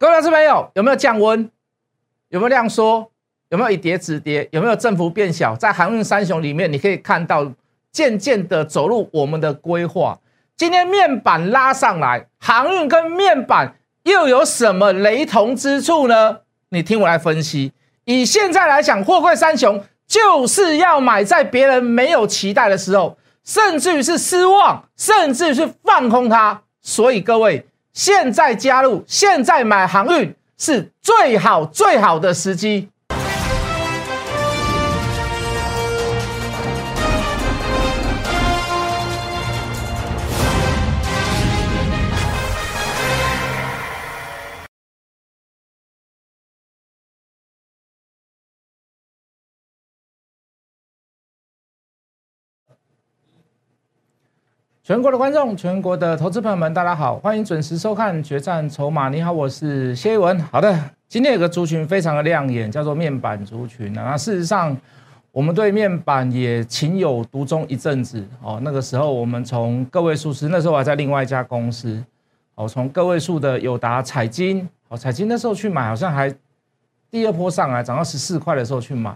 各位老师朋友，有没有降温？有没有量缩？有没有以跌止跌？有没有振幅变小？在航运三雄里面，你可以看到渐渐的走入我们的规划。今天面板拉上来，航运跟面板又有什么雷同之处呢？你听我来分析。以现在来讲，货柜三雄就是要买在别人没有期待的时候，甚至于是失望，甚至于是放空它。所以各位，现在加入，现在买航运是最好最好的时机。全国的观众，全国的投资朋友们，大家好，欢迎准时收看《决战筹码》。你好，我是谢一文。好的，今天有个族群非常的亮眼，叫做面板族群那事实上，我们对面板也情有独钟一阵子哦。那个时候，我们从个位数时，那时候还在另外一家公司哦，从个位数的友达、彩金哦，彩金那时候去买，好像还第二波上来涨到十四块的时候去买。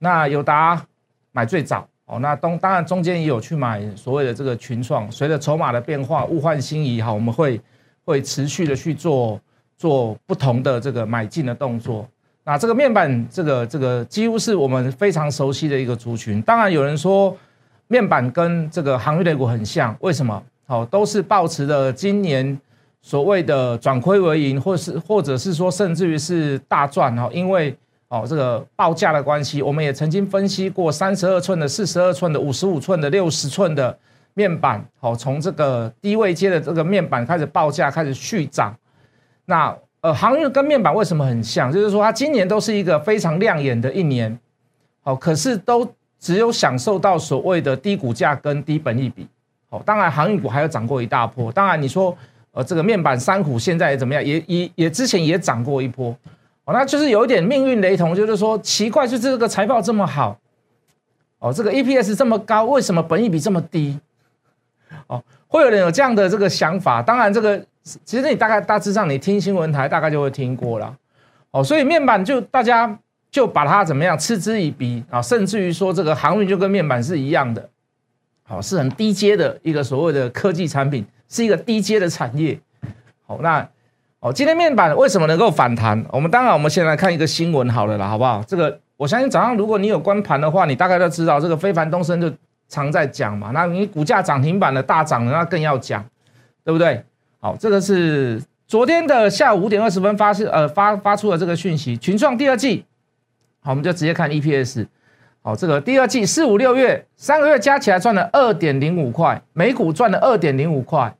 那友达买最早。哦，那当当然中间也有去买所谓的这个群创，随着筹码的变化，物换星移哈，我们会会持续的去做做不同的这个买进的动作。那这个面板，这个这个几乎是我们非常熟悉的一个族群。当然有人说面板跟这个航运类股很像，为什么？好，都是抱持的今年所谓的转亏为盈，或是或者是说甚至于是大赚哈，因为。哦，这个报价的关系，我们也曾经分析过三十二寸的、四十二寸的、五十五寸的、六十寸的面板。好，从这个低位接的这个面板开始报价开始续涨。那呃，航运跟面板为什么很像？就是说它今年都是一个非常亮眼的一年。好，可是都只有享受到所谓的低股价跟低本益比。好，当然航运股还有涨过一大波。当然你说呃，这个面板三股现在怎么样？也也也之前也涨过一波。哦，那就是有一点命运雷同，就是说奇怪，就这个财报这么好，哦，这个 EPS 这么高，为什么本益比这么低？哦，会有人有这样的这个想法。当然，这个其实你大概大致上你听新闻台大概就会听过了。哦，所以面板就大家就把它怎么样嗤之以鼻啊，甚至于说这个航运就跟面板是一样的，好，是很低阶的一个所谓的科技产品，是一个低阶的产业。好，那。哦，今天面板为什么能够反弹？我们当然，我们先来看一个新闻好了啦，好不好？这个我相信早上如果你有关盘的话，你大概都知道，这个非凡东升就常在讲嘛。那你股价涨停板的大涨，那更要讲，对不对？好，这个是昨天的下午五点二十分发是呃发发出的这个讯息，群创第二季，好，我们就直接看 EPS。好，这个第二季四五六月三个月加起来赚了二点零五块，每股赚了二点零五块。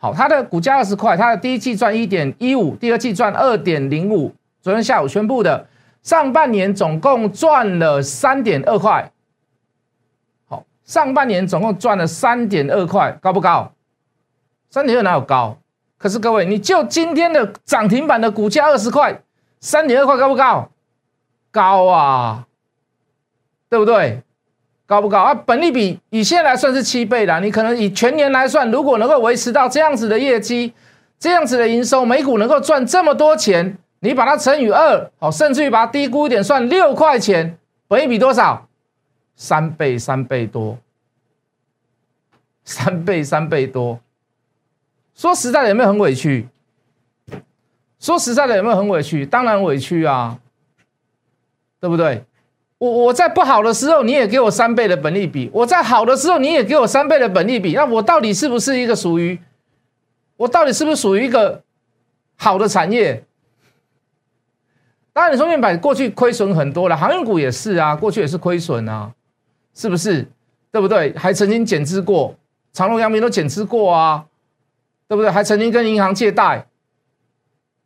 好，它的股价二十块，它的第一季赚一点一五，第二季赚二点零五。昨天下午宣布的，上半年总共赚了三点二块。好，上半年总共赚了三点二块，高不高？三点二哪有高？可是各位，你就今天的涨停板的股价二十块，三点二块高不高？高啊，对不对？高不高啊？本利比以现在来算是七倍了。你可能以全年来算，如果能够维持到这样子的业绩，这样子的营收，每股能够赚这么多钱，你把它乘以二，好，甚至于把它低估一点，算六块钱，本利比多少？三倍，三倍多，三倍，三倍多。说实在的，有没有很委屈？说实在的，有没有很委屈？当然委屈啊，对不对？我我在不好的时候，你也给我三倍的本利比；我在好的时候，你也给我三倍的本利比。那我到底是不是一个属于？我到底是不是属于一个好的产业？当然，你说面板过去亏损很多了，航运股也是啊，过去也是亏损啊，是不是？对不对？还曾经减资过，长隆、阳明都减资过啊，对不对？还曾经跟银行借贷，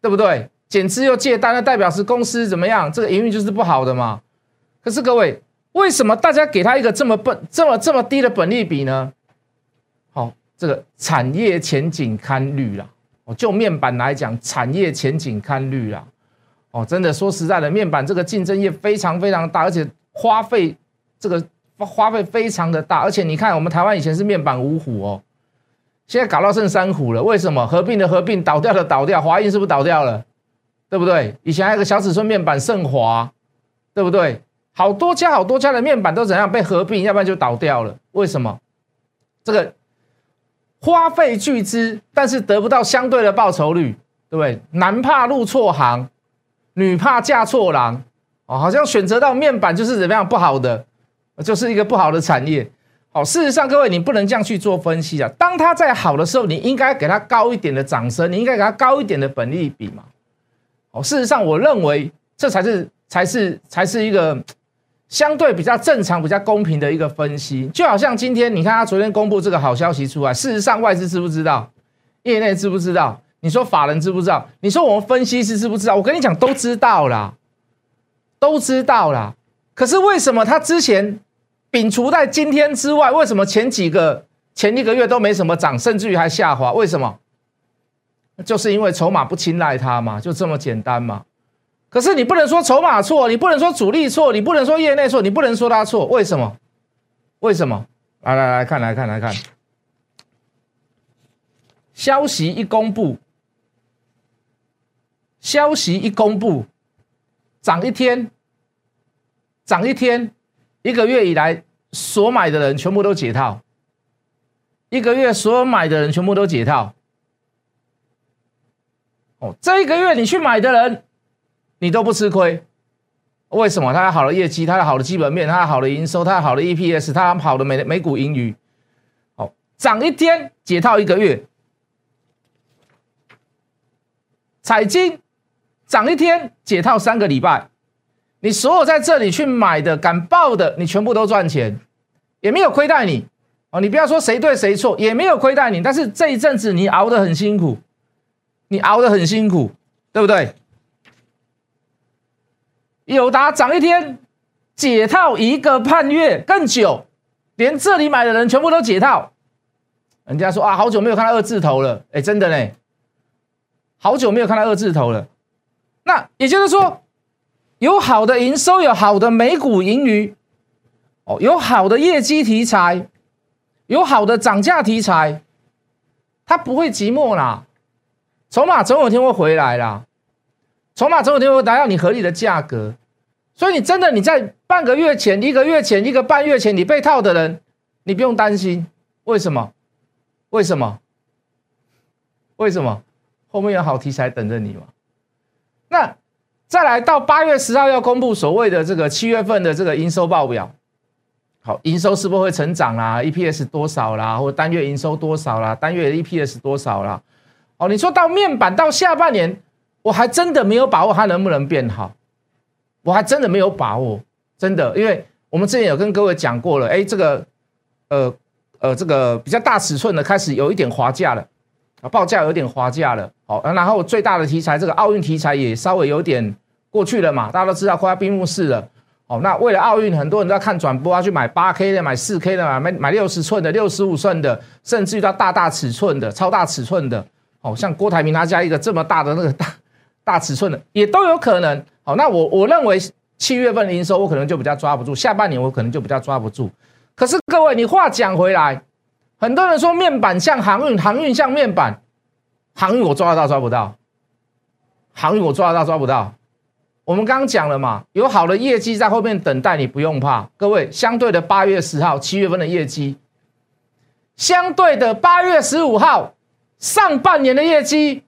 对不对？减资又借贷，那代表是公司怎么样？这个营运就是不好的嘛。可是各位，为什么大家给他一个这么笨、这么这么低的本利比呢？好，这个产业前景堪虑啦。哦，就面板来讲，产业前景堪虑啦。哦，真的说实在的，面板这个竞争业非常非常大，而且花费这个花费非常的大。而且你看，我们台湾以前是面板五虎哦，现在搞到剩三虎了，为什么？合并的合并，倒掉的倒掉，华映是不是倒掉了？对不对？以前还有个小尺寸面板盛华，对不对？好多家好多家的面板都怎样被合并，要不然就倒掉了。为什么？这个花费巨资，但是得不到相对的报酬率，对不对？男怕入错行，女怕嫁错郎，哦，好像选择到面板就是怎么样不好的，就是一个不好的产业。好，事实上，各位你不能这样去做分析啊。当它在好的时候，你应该给它高一点的掌声，你应该给它高一点的本利比嘛。哦，事实上，我认为这才是才是才是一个相对比较正常、比较公平的一个分析。就好像今天你看他昨天公布这个好消息出来，事实上外资知不知道？业内知不知道？你说法人知不知道？你说我们分析师知不知道？我跟你讲，都知道啦，都知道啦。可是为什么他之前？摒除在今天之外，为什么前几个前一个月都没什么涨，甚至于还下滑？为什么？就是因为筹码不青睐它嘛，就这么简单嘛。可是你不能说筹码错，你不能说主力错，你不能说业内错，你不能说它错。为什么？为什么？来来来看，来看，来看。消息一公布，消息一公布，涨一天，涨一天。一个月以来所买的人全部都解套，一个月所有买的人全部都解套。哦，这一个月你去买的人，你都不吃亏，为什么？他有好的业绩，他有好的基本面，他有好的营收，他有好的 EPS，他好的每每股盈余。哦，涨一天解套一个月，彩金涨一天解套三个礼拜。你所有在这里去买的敢报的，你全部都赚钱，也没有亏待你哦。你不要说谁对谁错，也没有亏待你。但是这一阵子你熬得很辛苦，你熬得很辛苦，对不对？友达涨一天解套一个半月更久，连这里买的人全部都解套。人家说啊，好久没有看到二字头了，哎，真的嘞，好久没有看到二字头了。那也就是说。有好的营收，有好的美股盈余，哦，有好的业绩题材，有好的涨价题材，它不会寂寞啦。筹码总有一天会回来啦，筹码总有天会达到你合理的价格。所以你真的你在半个月前、一个月前、一个半月前你被套的人，你不用担心。为什么？为什么？为什么？后面有好题材等着你嘛？那。再来到八月十号要公布所谓的这个七月份的这个营收报表，好，营收是不是会成长啦？EPS 多少啦？或单月营收多少啦？单月 EPS 多少啦？哦，你说到面板到下半年，我还真的没有把握它能不能变好，我还真的没有把握，真的，因为我们之前有跟各位讲过了，哎，这个呃呃这个比较大尺寸的开始有一点滑价了，啊，报价有点滑价了，好，然后最大的题材这个奥运题材也稍微有点。过去了嘛，大家都知道快要闭幕式了。哦，那为了奥运，很多人都要看转播，要去买八 K 的，买四 K 的，买买六十寸的、六十五寸的，甚至于到大大尺寸的、超大尺寸的。哦，像郭台铭他家一个这么大的那个大大尺寸的，也都有可能。好，那我我认为七月份的营收我可能就比较抓不住，下半年我可能就比较抓不住。可是各位，你话讲回来，很多人说面板像航运，航运像面板，航运我抓得到抓不到？航运我抓得到抓不到？我们刚刚讲了嘛，有好的业绩在后面等待，你不用怕。各位，相对的八月十号、七月份的业绩，相对的八月十五号上半年的业绩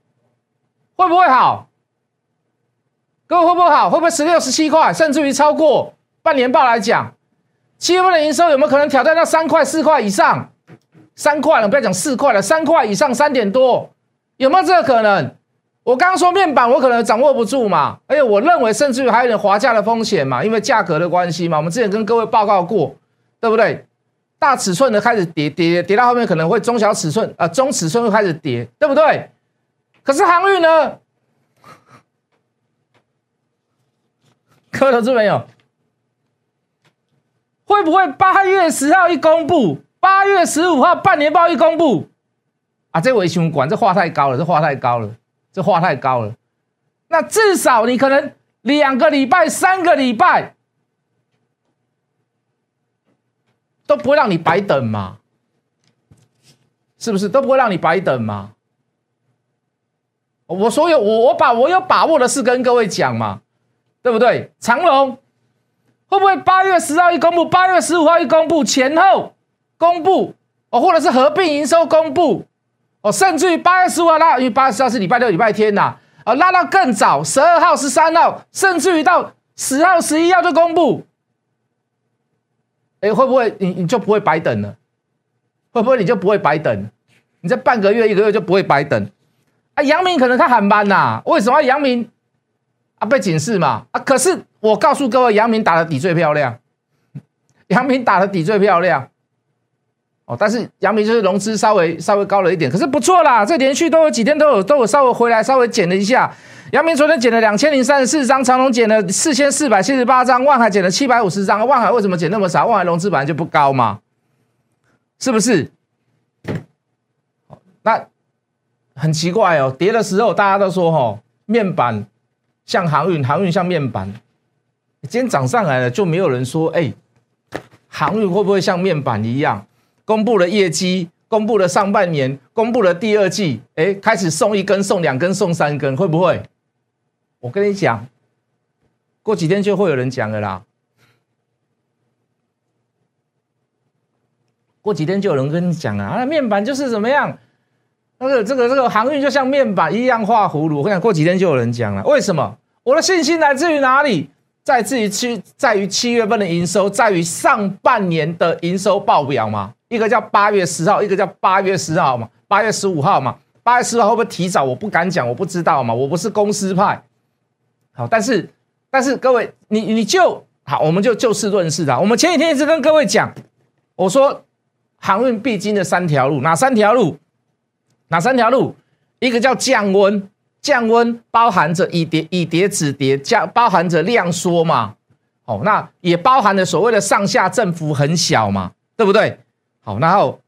会不会好？各位会不会好？会不会十六、十七块，甚至于超过半年报来讲，七月份的营收有没有可能挑战到三块、四块以上？三块了，不要讲四块了，三块以上，三点多，有没有这个可能？我刚刚说面板，我可能掌握不住嘛，而且我认为甚至于还有点滑价的风险嘛，因为价格的关系嘛。我们之前跟各位报告过，对不对？大尺寸的开始跌跌跌到后面可能会中小尺寸啊，中尺寸会开始跌，对不对？可是航运呢？各位投资朋友，会不会八月十号一公布，八月十五号半年报一公布啊？这维修管这话太高了，这话太高了。这话太高了，那至少你可能两个礼拜、三个礼拜都不会让你白等嘛，是不是都不会让你白等嘛？我所有我我把我有把握的事跟各位讲嘛，对不对？长隆会不会八月十号一公布，八月十五号一公布前后公布哦，或者是合并营收公布哦，甚至于八月十五号拉，因为八月十号是礼拜六、礼拜天呐，啊，拉到更早，十二号、十三号，甚至于到十号、十一号就公布，哎，会不会你你就不会白等了？会不会你就不会白等？你这半个月、一个月就不会白等？啊，杨明可能他喊班呐？为什么杨明被警示嘛？啊，可是我告诉各位，杨明打的底最漂亮，杨明打的底最漂亮。哦，但是杨明就是融资稍微稍微高了一点，可是不错啦，这连续都有几天都有都有稍微回来，稍微减了一下。杨明昨天减了两千零三十四张，长隆减了四千四百七十八张，万海减了七百五十张。万海为什么减那么少？万海融资本来就不高嘛，是不是？那。很奇怪哦，跌的时候大家都说哈，面板像航运，航运像面板。今天涨上来了，就没有人说，哎，航运会不会像面板一样，公布了业绩，公布了上半年，公布了第二季，哎，开始送一根，送两根，送三根，会不会？我跟你讲，过几天就会有人讲的啦。过几天就有人跟你讲了啊，面板就是怎么样？那个这个这个航运就像面板一样画葫芦，我跟你讲，过几天就有人讲了。为什么？我的信心来自于哪里？在自于七，在于七月份的营收，在于上半年的营收报表嘛。一个叫八月十号，一个叫八月十号嘛，八月十五号嘛。八月十号会不会提早？我不敢讲，我不知道嘛，我不是公司派。好，但是但是各位，你你就好，我们就就事论事的。我们前几天一直跟各位讲，我说航运必经的三条路，哪三条路？哪三条路？一个叫降温，降温包含着以跌以跌止跌，降包含着量缩嘛。哦，那也包含了所谓的上下振幅很小嘛，对不对？好，然后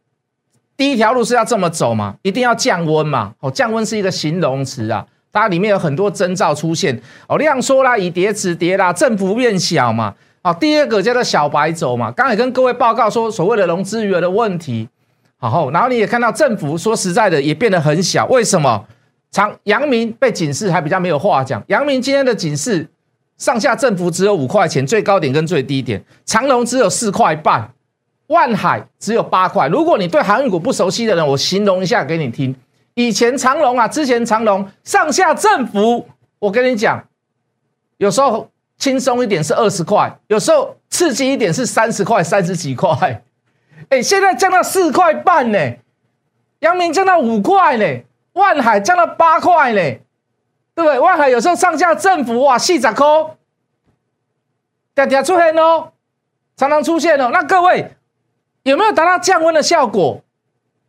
第一条路是要这么走嘛，一定要降温嘛。哦，降温是一个形容词啊，它里面有很多征兆出现。哦，量缩啦，以跌止跌啦，振幅变小嘛。好，第二个叫做小白走嘛。刚才跟各位报告说，所谓的融资余额的问题。然后，然后你也看到政府说实在的也变得很小，为什么？长阳明被警示还比较没有话讲。阳明今天的警示上下振幅只有五块钱，最高点跟最低点。长隆只有四块半，万海只有八块。如果你对航运股不熟悉的人，我形容一下给你听。以前长隆啊，之前长隆上下振幅，我跟你讲，有时候轻松一点是二十块，有时候刺激一点是三十块、三十几块。哎，现在降到四块半呢，阳明降到五块呢，万海降到八块呢，对不对？万海有时候上下振幅哇，细十块，点点出现哦，常常出现哦。那各位有没有达到降温的效果？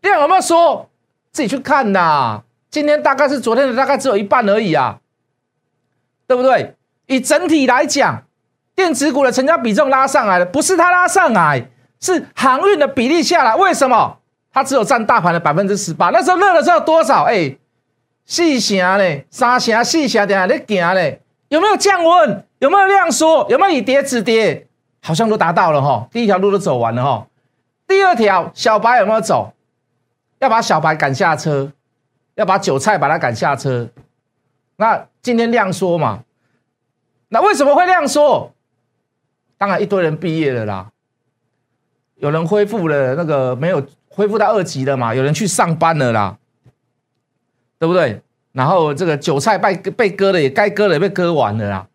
量有没有说？自己去看呐。今天大概是昨天的大概只有一半而已啊，对不对？以整体来讲，电子股的成交比重拉上来了，不是它拉上来。是航运的比例下来，为什么它只有占大盘的百分之十八？那时候热的时候多少？哎，四成嘞，三成、四成在在行嘞，有没有降温？有没有量缩？有没有以跌止跌？好像都达到了哈。第一条路都走完了哈。第二条小白有没有走？要把小白赶下车，要把韭菜把它赶下车。那今天量缩嘛？那为什么会量缩？当然一堆人毕业了啦。有人恢复了那个没有恢复到二级的嘛？有人去上班了啦，对不对？然后这个韭菜被被割了，也该割的也被割完了啦。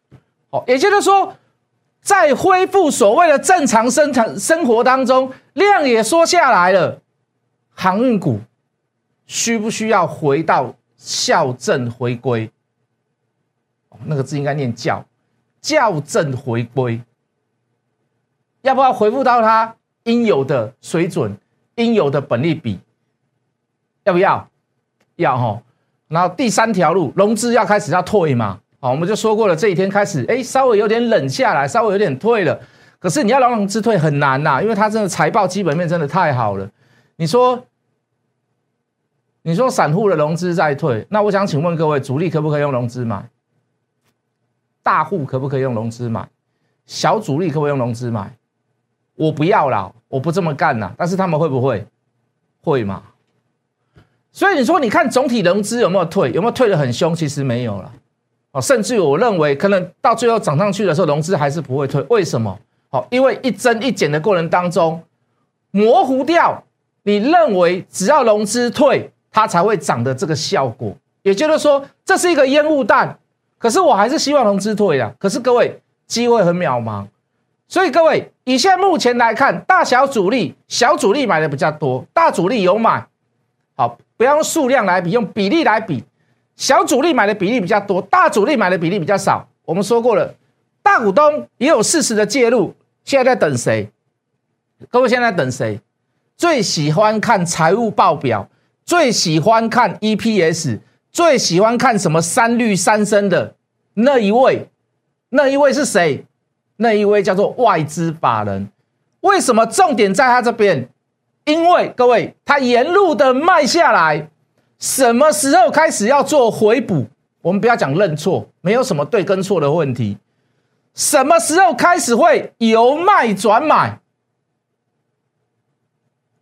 哦，也就是说，在恢复所谓的正常生产生活当中，量也缩下来了。航运股需不需要回到校正回归？那个字应该念校，校正回归，要不要回复到它？应有的水准，应有的本利比，要不要？要哈。然后第三条路，融资要开始要退嘛？好，我们就说过了，这几天开始，哎，稍微有点冷下来，稍微有点退了。可是你要让融资退很难呐，因为它真的财报基本面真的太好了。你说，你说散户的融资在退，那我想请问各位，主力可不可以用融资买？大户可不可以用融资买？小主力可不可以用融资买？我不要了，我不这么干了。但是他们会不会？会嘛？所以你说，你看总体融资有没有退？有没有退的很凶？其实没有了。哦，甚至我认为，可能到最后涨上去的时候，融资还是不会退。为什么？哦，因为一增一减的过程当中，模糊掉你认为只要融资退，它才会涨的这个效果。也就是说，这是一个烟雾弹。可是我还是希望融资退的。可是各位，机会很渺茫。所以各位，以现在目前来看，大小主力，小主力买的比较多，大主力有买。好，不要用数量来比，用比例来比。小主力买的比例比较多，大主力买的比例比较少。我们说过了，大股东也有适时的介入。现在在等谁？各位现在等谁？最喜欢看财务报表，最喜欢看 EPS，最喜欢看什么三绿三升的那一位？那一位是谁？那一位叫做外资法人。为什么重点在他这边？因为各位，他沿路的卖下来。什么时候开始要做回补？我们不要讲认错，没有什么对跟错的问题。什么时候开始会由卖转买？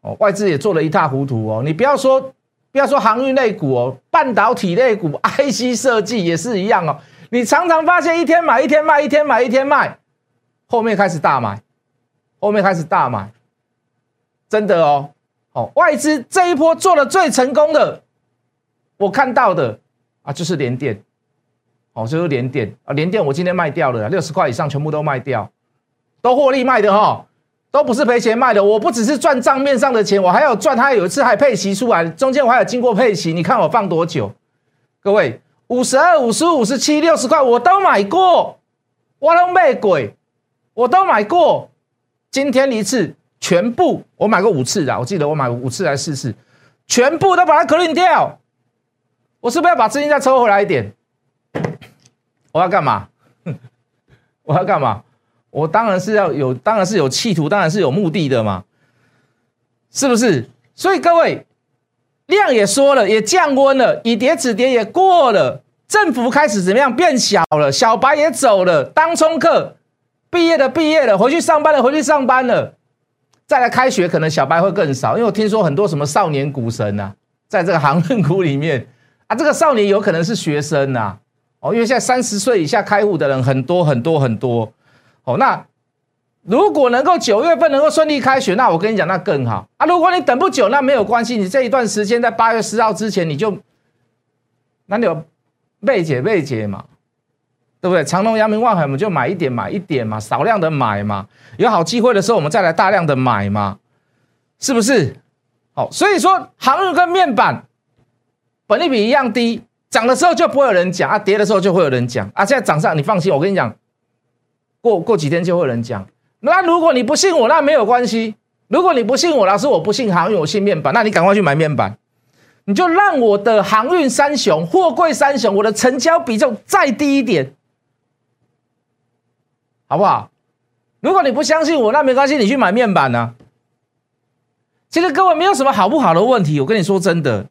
哦，外资也做了一塌糊涂哦。你不要说，不要说航运类股哦，半导体类股、IC 设计也是一样哦。你常常发现一天买一天卖，一天买一天卖，后面开始大买，后面开始大买，真的哦。哦，外资这一波做的最成功的。我看到的啊，就是连电，哦，就是连电啊，连电我今天卖掉了，六十块以上全部都卖掉，都获利卖的哈，都不是赔钱卖的。我不只是赚账面上的钱，我还有赚，它有一次还配息出来，中间我还有经过配息，你看我放多久？各位，五十二、五十五、十七、六十块我都买过，我都卖鬼，我都买过。今天一次全部我买过五次的，我记得我买五次来试试，全部都把它 clean 掉。我是不是要把资金再抽回来一点？我要干嘛？我要干嘛？我当然是要有，当然是有企图，当然是有目的的嘛，是不是？所以各位，量也说了，也降温了，以跌止跌也过了，振幅开始怎么样变小了？小白也走了，当冲客毕业的毕业了，回去上班了，回去上班了，再来开学可能小白会更少，因为我听说很多什么少年股神呐，在这个航运股里面。啊，这个少年有可能是学生呐，哦，因为现在三十岁以下开户的人很多很多很多，哦，那如果能够九月份能够顺利开学，那我跟你讲，那更好啊。如果你等不久，那没有关系，你这一段时间在八月十号之前，你就那你有备解备解嘛，对不对？长隆、阳明、望海，我们就买一点买一点嘛，少量的买嘛，有好机会的时候，我们再来大量的买嘛，是不是？好，所以说航运跟面板。本利比一样低，涨的时候就不会有人讲啊，跌的时候就会有人讲啊。现在涨上，你放心，我跟你讲，过过几天就会有人讲。那如果你不信我，那没有关系。如果你不信我，老师我不信航运，我信面板，那你赶快去买面板。你就让我的航运三雄、货柜三雄，我的成交比重再低一点，好不好？如果你不相信我，那没关系，你去买面板呢。其实各位没有什么好不好的问题，我跟你说真的。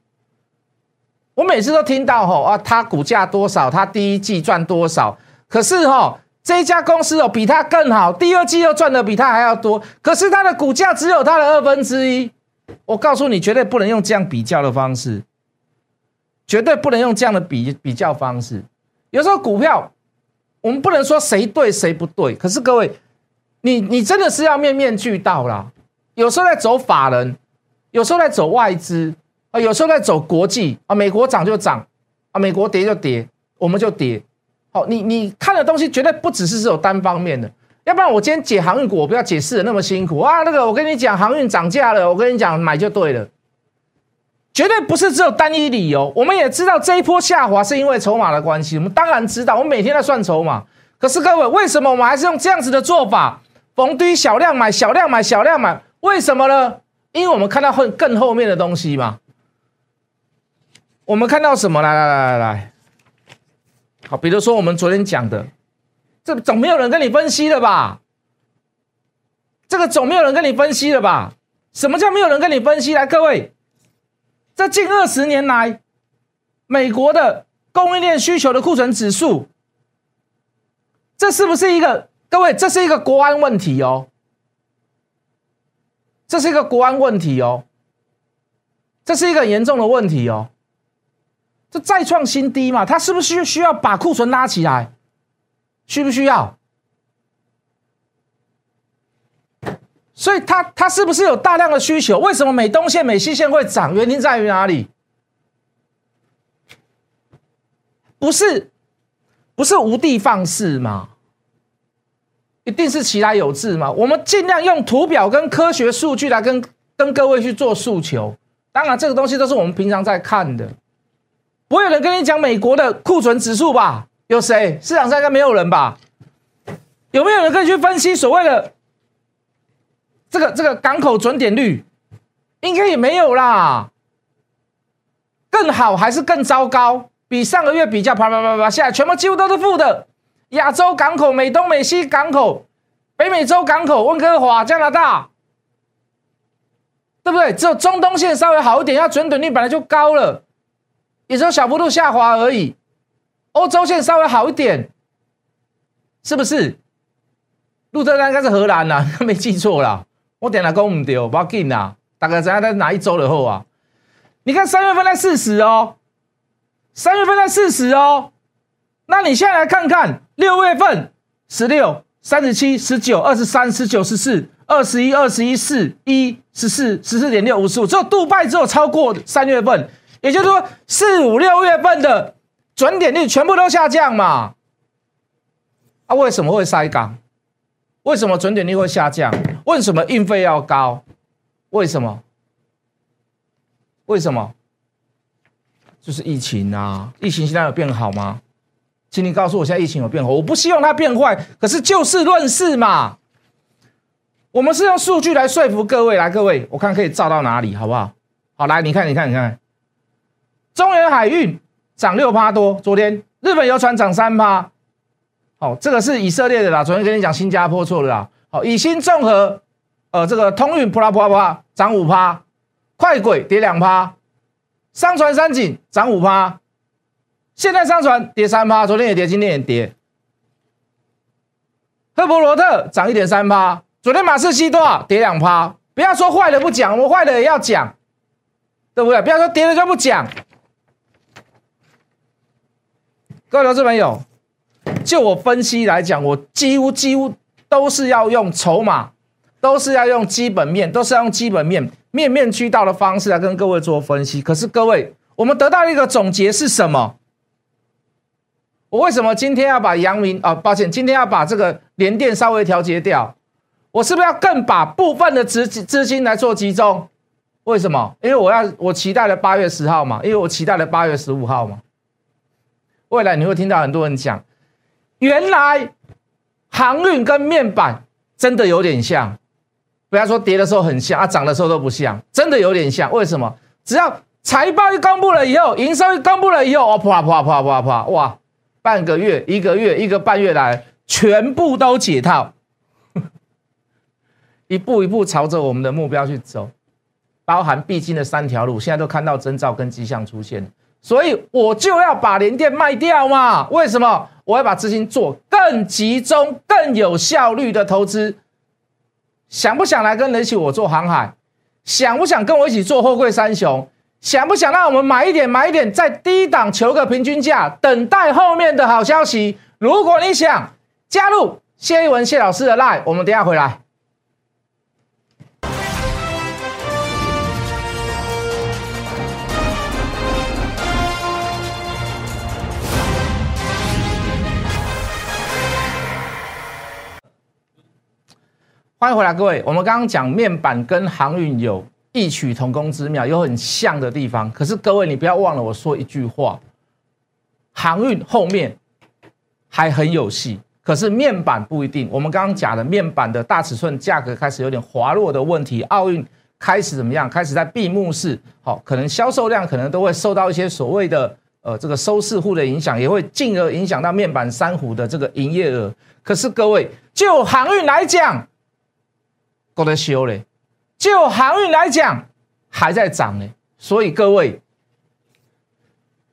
我每次都听到吼啊，它股价多少？它第一季赚多少？可是吼，这一家公司哦比它更好，第二季又赚的比它还要多。可是它的股价只有它的二分之一。我告诉你，绝对不能用这样比较的方式，绝对不能用这样的比比较方式。有时候股票，我们不能说谁对谁不对。可是各位，你你真的是要面面俱到啦。有时候在走法人，有时候在走外资。啊，有时候在走国际啊，美国涨就涨，啊，美国跌就跌，我们就跌。好，你你看的东西绝对不只是只有单方面的，要不然我今天解航运股，我不要解释的那么辛苦啊。那个我跟你讲，航运涨价了，我跟你讲买就对了，绝对不是只有单一理由。我们也知道这一波下滑是因为筹码的关系，我们当然知道，我每天在算筹码。可是各位，为什么我们还是用这样子的做法，逢低小量买，小量买，小量买？为什么呢？因为我们看到后更后面的东西嘛。我们看到什么？来来来来来，好，比如说我们昨天讲的，这总没有人跟你分析了吧？这个总没有人跟你分析了吧？什么叫没有人跟你分析？来，各位，这近二十年来，美国的供应链需求的库存指数，这是不是一个？各位，这是一个国安问题哦，这是一个国安问题哦。这是一个严重的问题哦。这再创新低嘛，它是不是需要把库存拉起来？需不需要？所以它它是不是有大量的需求？为什么美东线、美西线会涨？原因在于哪里？不是不是无的放矢吗？一定是其来有志吗？我们尽量用图表跟科学数据来跟跟各位去做诉求。当然，这个东西都是我们平常在看的。不会有人跟你讲美国的库存指数吧？有谁？市场上应该没有人吧？有没有人可以去分析所谓的这个这个港口准点率？应该也没有啦。更好还是更糟糕？比上个月比较，啪啪啪啪下来，全部几乎都是负的。亚洲港口、美东、美西港口、北美洲港口、温哥华、加拿大，对不对？只有中东线稍微好一点，要准点率本来就高了。也只有小幅度下滑而已，欧洲线稍微好一点，是不是？路特丹应该是荷兰呐，没记错啦。我点了讲唔对，不要紧啦，大概在在哪一周的后啊？你看三月份在四十哦，三月份在四十哦，那你现在来看看六月份十六、三十七、十九、二十三、十九、十四、二十一、二十一、四一、十四、十四点六、五十五，只有杜拜只有超过三月份。也就是说，四五六月份的准点率全部都下降嘛？啊，为什么会塞港？为什么准点率会下降？为什么运费要高？为什么？为什么？就是疫情啊！疫情现在有变好吗？请你告诉我，现在疫情有变好？我不希望它变坏，可是就事论事嘛。我们是用数据来说服各位，来，各位，我看可以照到哪里，好不好？好，来，你看，你看，你看。中原海运涨六趴多，昨天日本游船涨三趴，好，这个是以色列的啦。昨天跟你讲新加坡错了啦。好，以新综合，呃，这个通运普拉普拉普拉涨五趴，快轨跌两趴，商船三井涨五趴，现在商船跌三趴，昨天也跌，今天也跌。赫伯罗特涨一点三趴，昨天马士基多少跌两趴？不要说坏的不讲，我们坏的也要讲，对不对？不要说跌了就不讲。各位投资朋友，就我分析来讲，我几乎几乎都是要用筹码，都是要用基本面，都是要用基本面面面俱到的方式来跟各位做分析。可是各位，我们得到一个总结是什么？我为什么今天要把阳明啊？抱歉，今天要把这个联电稍微调节掉？我是不是要更把部分的资资金来做集中？为什么？因为我要我期待了八月十号嘛，因为我期待了八月十五号嘛。未来你会听到很多人讲，原来航运跟面板真的有点像，不要说跌的时候很像，啊涨的时候都不像，真的有点像。为什么？只要财报一公布了以后，营收一公布了以后，哦啪啪啪啪啪，哇，半个月、一个月、一个半月来，全部都解套，一步一步朝着我们的目标去走，包含必经的三条路，现在都看到征兆跟迹象出现。所以我就要把联电卖掉嘛？为什么？我要把资金做更集中、更有效率的投资。想不想来跟一起我做航海？想不想跟我一起做货柜三雄？想不想让我们买一点、买一点，在低档求个平均价，等待后面的好消息？如果你想加入谢一文谢老师的 line，我们等下回来。欢迎回来，各位。我们刚刚讲面板跟航运有异曲同工之妙，有很像的地方。可是各位，你不要忘了我说一句话：航运后面还很有戏，可是面板不一定。我们刚刚讲的面板的大尺寸价格开始有点滑落的问题，奥运开始怎么样？开始在闭幕式，好，可能销售量可能都会受到一些所谓的呃这个收视户的影响，也会进而影响到面板三虎的这个营业额。可是各位，就航运来讲，都在修嘞，就航运来讲还在涨嘞，所以各位，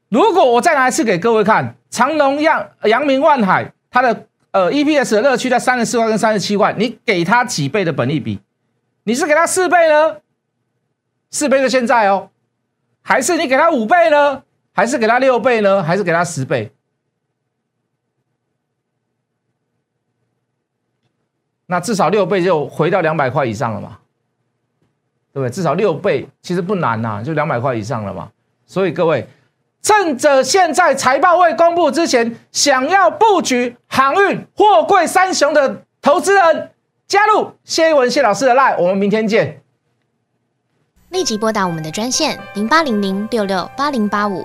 如果我再拿一次给各位看，长隆、样阳明、万海，它的呃 EPS 的乐趣在三十四块跟三十七块，你给它几倍的本利比？你是给它四倍呢？四倍的现在哦，还是你给他五倍呢？还是给他六倍呢？还是给他十倍？那至少六倍就回到两百块以上了嘛？对不对？至少六倍其实不难呐，就两百块以上了嘛。所以各位，趁着现在财报未公布之前，想要布局航运、货柜三雄的投资人，加入谢一文谢老师的 line，我们明天见。立即拨打我们的专线零八零零六六八零八五。